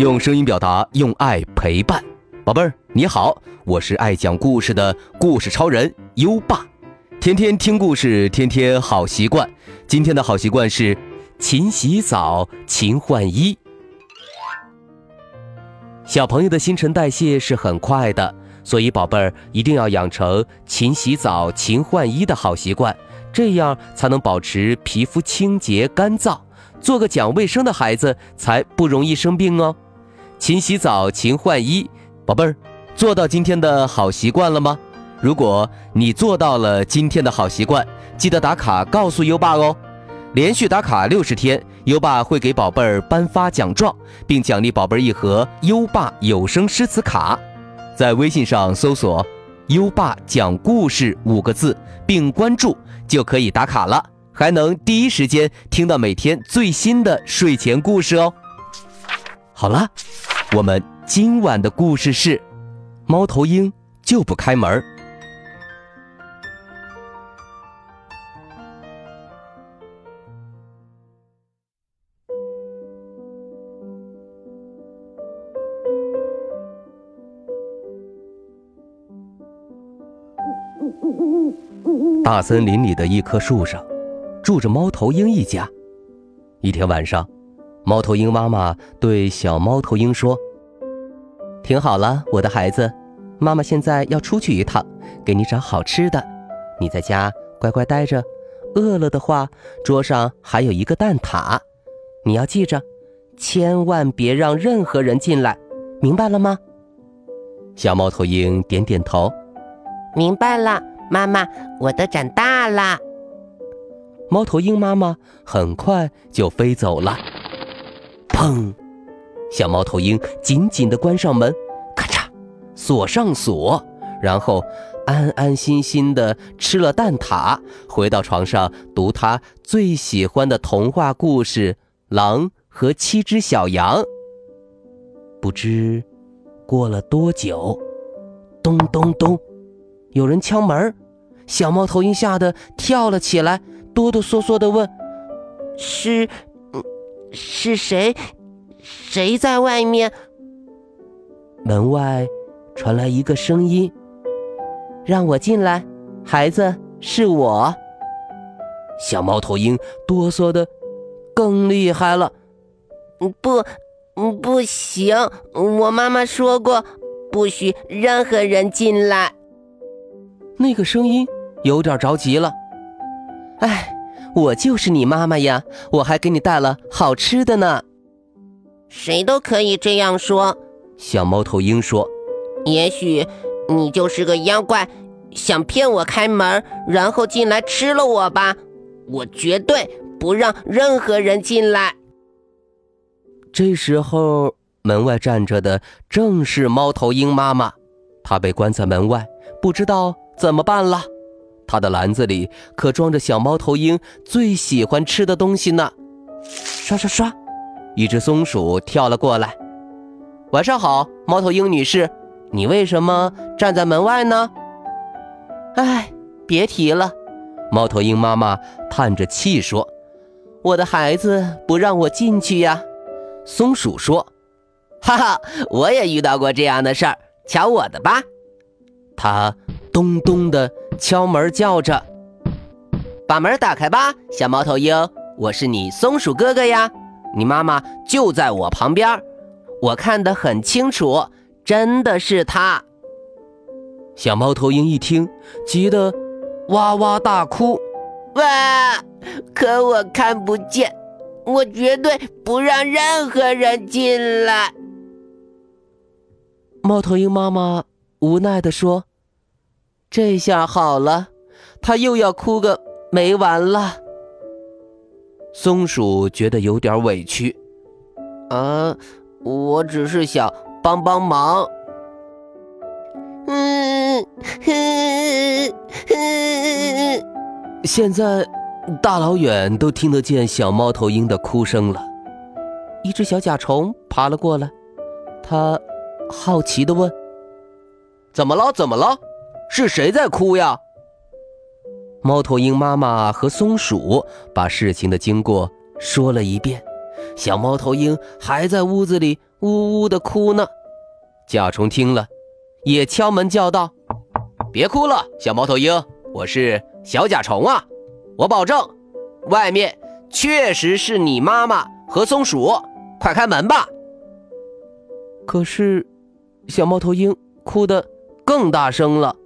用声音表达，用爱陪伴。宝贝儿，你好，我是爱讲故事的故事超人优爸。天天听故事，天天好习惯。今天的好习惯是勤洗澡，勤换衣。小朋友的新陈代谢是很快的，所以宝贝儿一定要养成勤洗澡、勤换衣的好习惯，这样才能保持皮肤清洁干燥，做个讲卫生的孩子，才不容易生病哦。勤洗澡，勤换衣，宝贝儿，做到今天的好习惯了吗？如果你做到了今天的好习惯，记得打卡告诉优爸哦。连续打卡六十天，优爸会给宝贝儿颁发奖状，并奖励宝贝儿一盒优爸有声诗词卡。在微信上搜索“优爸讲故事”五个字，并关注就可以打卡了，还能第一时间听到每天最新的睡前故事哦。好了，我们今晚的故事是：猫头鹰就不开门。大森林里的一棵树上，住着猫头鹰一家。一天晚上，猫头鹰妈妈对小猫头鹰说：“听好了，我的孩子，妈妈现在要出去一趟，给你找好吃的。你在家乖乖待着，饿了的话，桌上还有一个蛋挞，你要记着，千万别让任何人进来，明白了吗？”小猫头鹰点点头，明白了。妈妈，我都长大了。猫头鹰妈妈很快就飞走了。砰！小猫头鹰紧紧地关上门，咔嚓，锁上锁，然后安安心心地吃了蛋挞，回到床上读他最喜欢的童话故事《狼和七只小羊》。不知过了多久，咚咚咚。有人敲门，小猫头鹰吓得跳了起来，哆哆嗦嗦地问：“是，是谁？谁在外面？”门外传来一个声音：“让我进来，孩子，是我。”小猫头鹰哆嗦的更厉害了：“不，不行！我妈妈说过，不许任何人进来。”那个声音有点着急了，哎，我就是你妈妈呀，我还给你带了好吃的呢。谁都可以这样说，小猫头鹰说。也许你就是个妖怪，想骗我开门，然后进来吃了我吧。我绝对不让任何人进来。这时候，门外站着的正是猫头鹰妈妈，她被关在门外，不知道。怎么办了？他的篮子里可装着小猫头鹰最喜欢吃的东西呢。刷刷刷，一只松鼠跳了过来。晚上好，猫头鹰女士，你为什么站在门外呢？哎，别提了。猫头鹰妈妈叹着气说：“我的孩子不让我进去呀。”松鼠说：“哈哈，我也遇到过这样的事儿，瞧我的吧。”他。咚咚的敲门，叫着：“把门打开吧，小猫头鹰，我是你松鼠哥哥呀，你妈妈就在我旁边，我看得很清楚，真的是他。”小猫头鹰一听，急得哇哇大哭：“哇！可我看不见，我绝对不让任何人进来。”猫头鹰妈妈无奈地说。这下好了，他又要哭个没完了。松鼠觉得有点委屈，啊，我只是想帮帮忙。嗯，现在大老远都听得见小猫头鹰的哭声了。一只小甲虫爬了过来，它好奇地问：“怎么了？怎么了？”是谁在哭呀？猫头鹰妈妈和松鼠把事情的经过说了一遍，小猫头鹰还在屋子里呜呜的哭呢。甲虫听了，也敲门叫道：“别哭了，小猫头鹰，我是小甲虫啊！我保证，外面确实是你妈妈和松鼠，快开门吧。”可是，小猫头鹰哭得更大声了。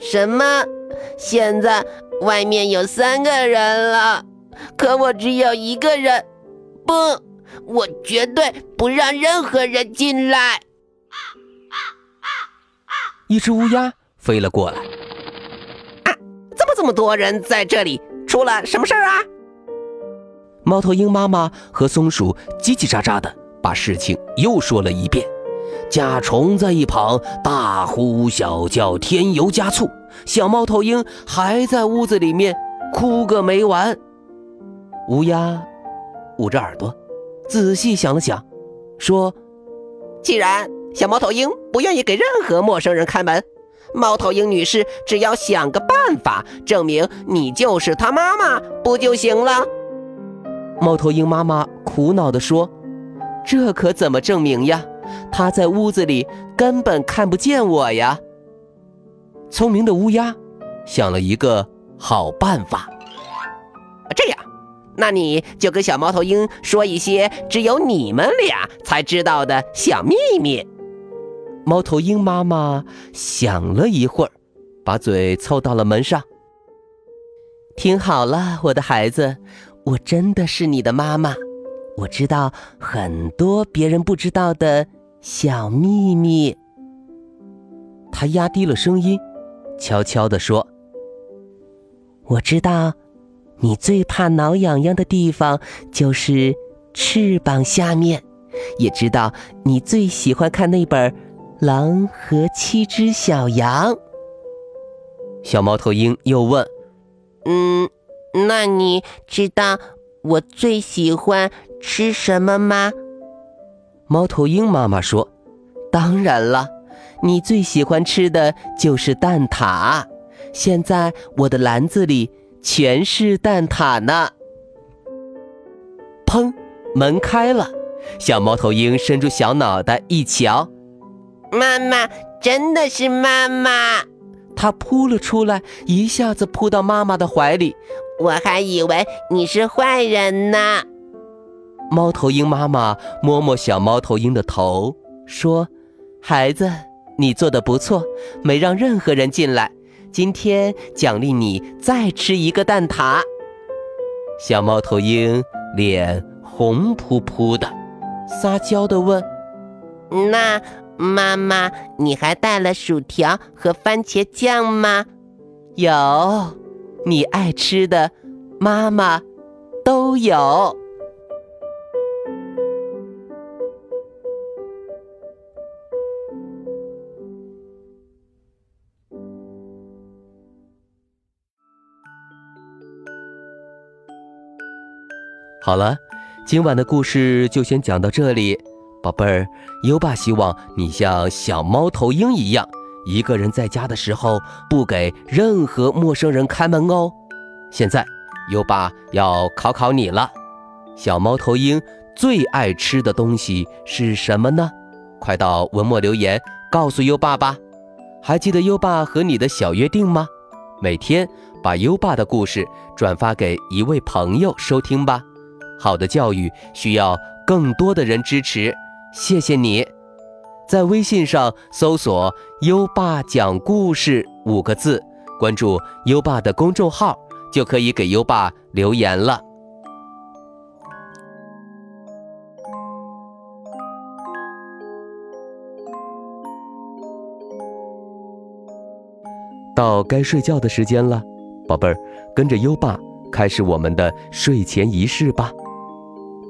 什么？现在外面有三个人了，可我只有一个人。不，我绝对不让任何人进来。一只乌鸦飞了过来。啊，怎么这么多人在这里？出了什么事儿啊？猫头鹰妈妈和松鼠叽叽喳喳的把事情又说了一遍。甲虫在一旁大呼小叫，添油加醋。小猫头鹰还在屋子里面哭个没完。乌鸦捂着耳朵，仔细想了想，说：“既然小猫头鹰不愿意给任何陌生人开门，猫头鹰女士只要想个办法证明你就是她妈妈，不就行了？”猫头鹰妈妈苦恼地说：“这可怎么证明呀？她在屋子里根本看不见我呀。”聪明的乌鸦想了一个好办法。这样，那你就跟小猫头鹰说一些只有你们俩才知道的小秘密。猫头鹰妈妈想了一会儿，把嘴凑到了门上。听好了，我的孩子，我真的是你的妈妈。我知道很多别人不知道的小秘密。他压低了声音。悄悄地说：“我知道，你最怕挠痒痒的地方就是翅膀下面，也知道你最喜欢看那本《狼和七只小羊》。”小猫头鹰又问：“嗯，那你知道我最喜欢吃什么吗？”猫头鹰妈妈说：“当然了。”你最喜欢吃的就是蛋挞，现在我的篮子里全是蛋挞呢。砰！门开了，小猫头鹰伸出小脑袋一瞧，妈妈真的是妈妈！它扑了出来，一下子扑到妈妈的怀里。我还以为你是坏人呢。猫头鹰妈妈摸摸小猫头鹰的头，说：“孩子。”你做的不错，没让任何人进来。今天奖励你再吃一个蛋挞。小猫头鹰脸红扑扑的，撒娇的问：“那妈妈，你还带了薯条和番茄酱吗？”“有，你爱吃的，妈妈都有。”好了，今晚的故事就先讲到这里，宝贝儿，优爸希望你像小猫头鹰一样，一个人在家的时候不给任何陌生人开门哦。现在，优爸要考考你了，小猫头鹰最爱吃的东西是什么呢？快到文末留言告诉优爸吧。还记得优爸和你的小约定吗？每天把优爸的故事转发给一位朋友收听吧。好的教育需要更多的人支持，谢谢你。在微信上搜索“优爸讲故事”五个字，关注优爸的公众号，就可以给优爸留言了。到该睡觉的时间了，宝贝儿，跟着优爸开始我们的睡前仪式吧。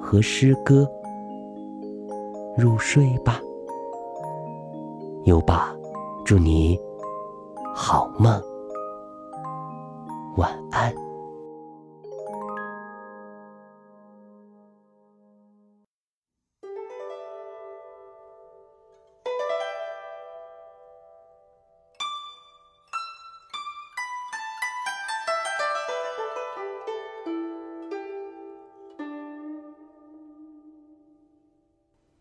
和诗歌，入睡吧。优爸，祝你好梦，晚安。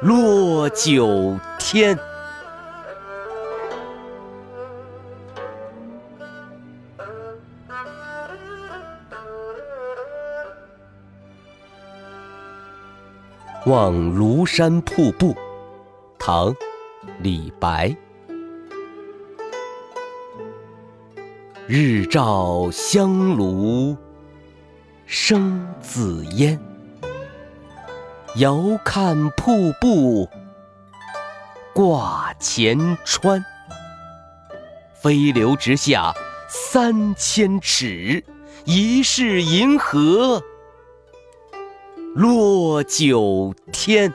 落九天，望庐山瀑布，唐·李白。日照香炉生紫烟。遥看瀑布挂前川，飞流直下三千尺，疑是银河落九天。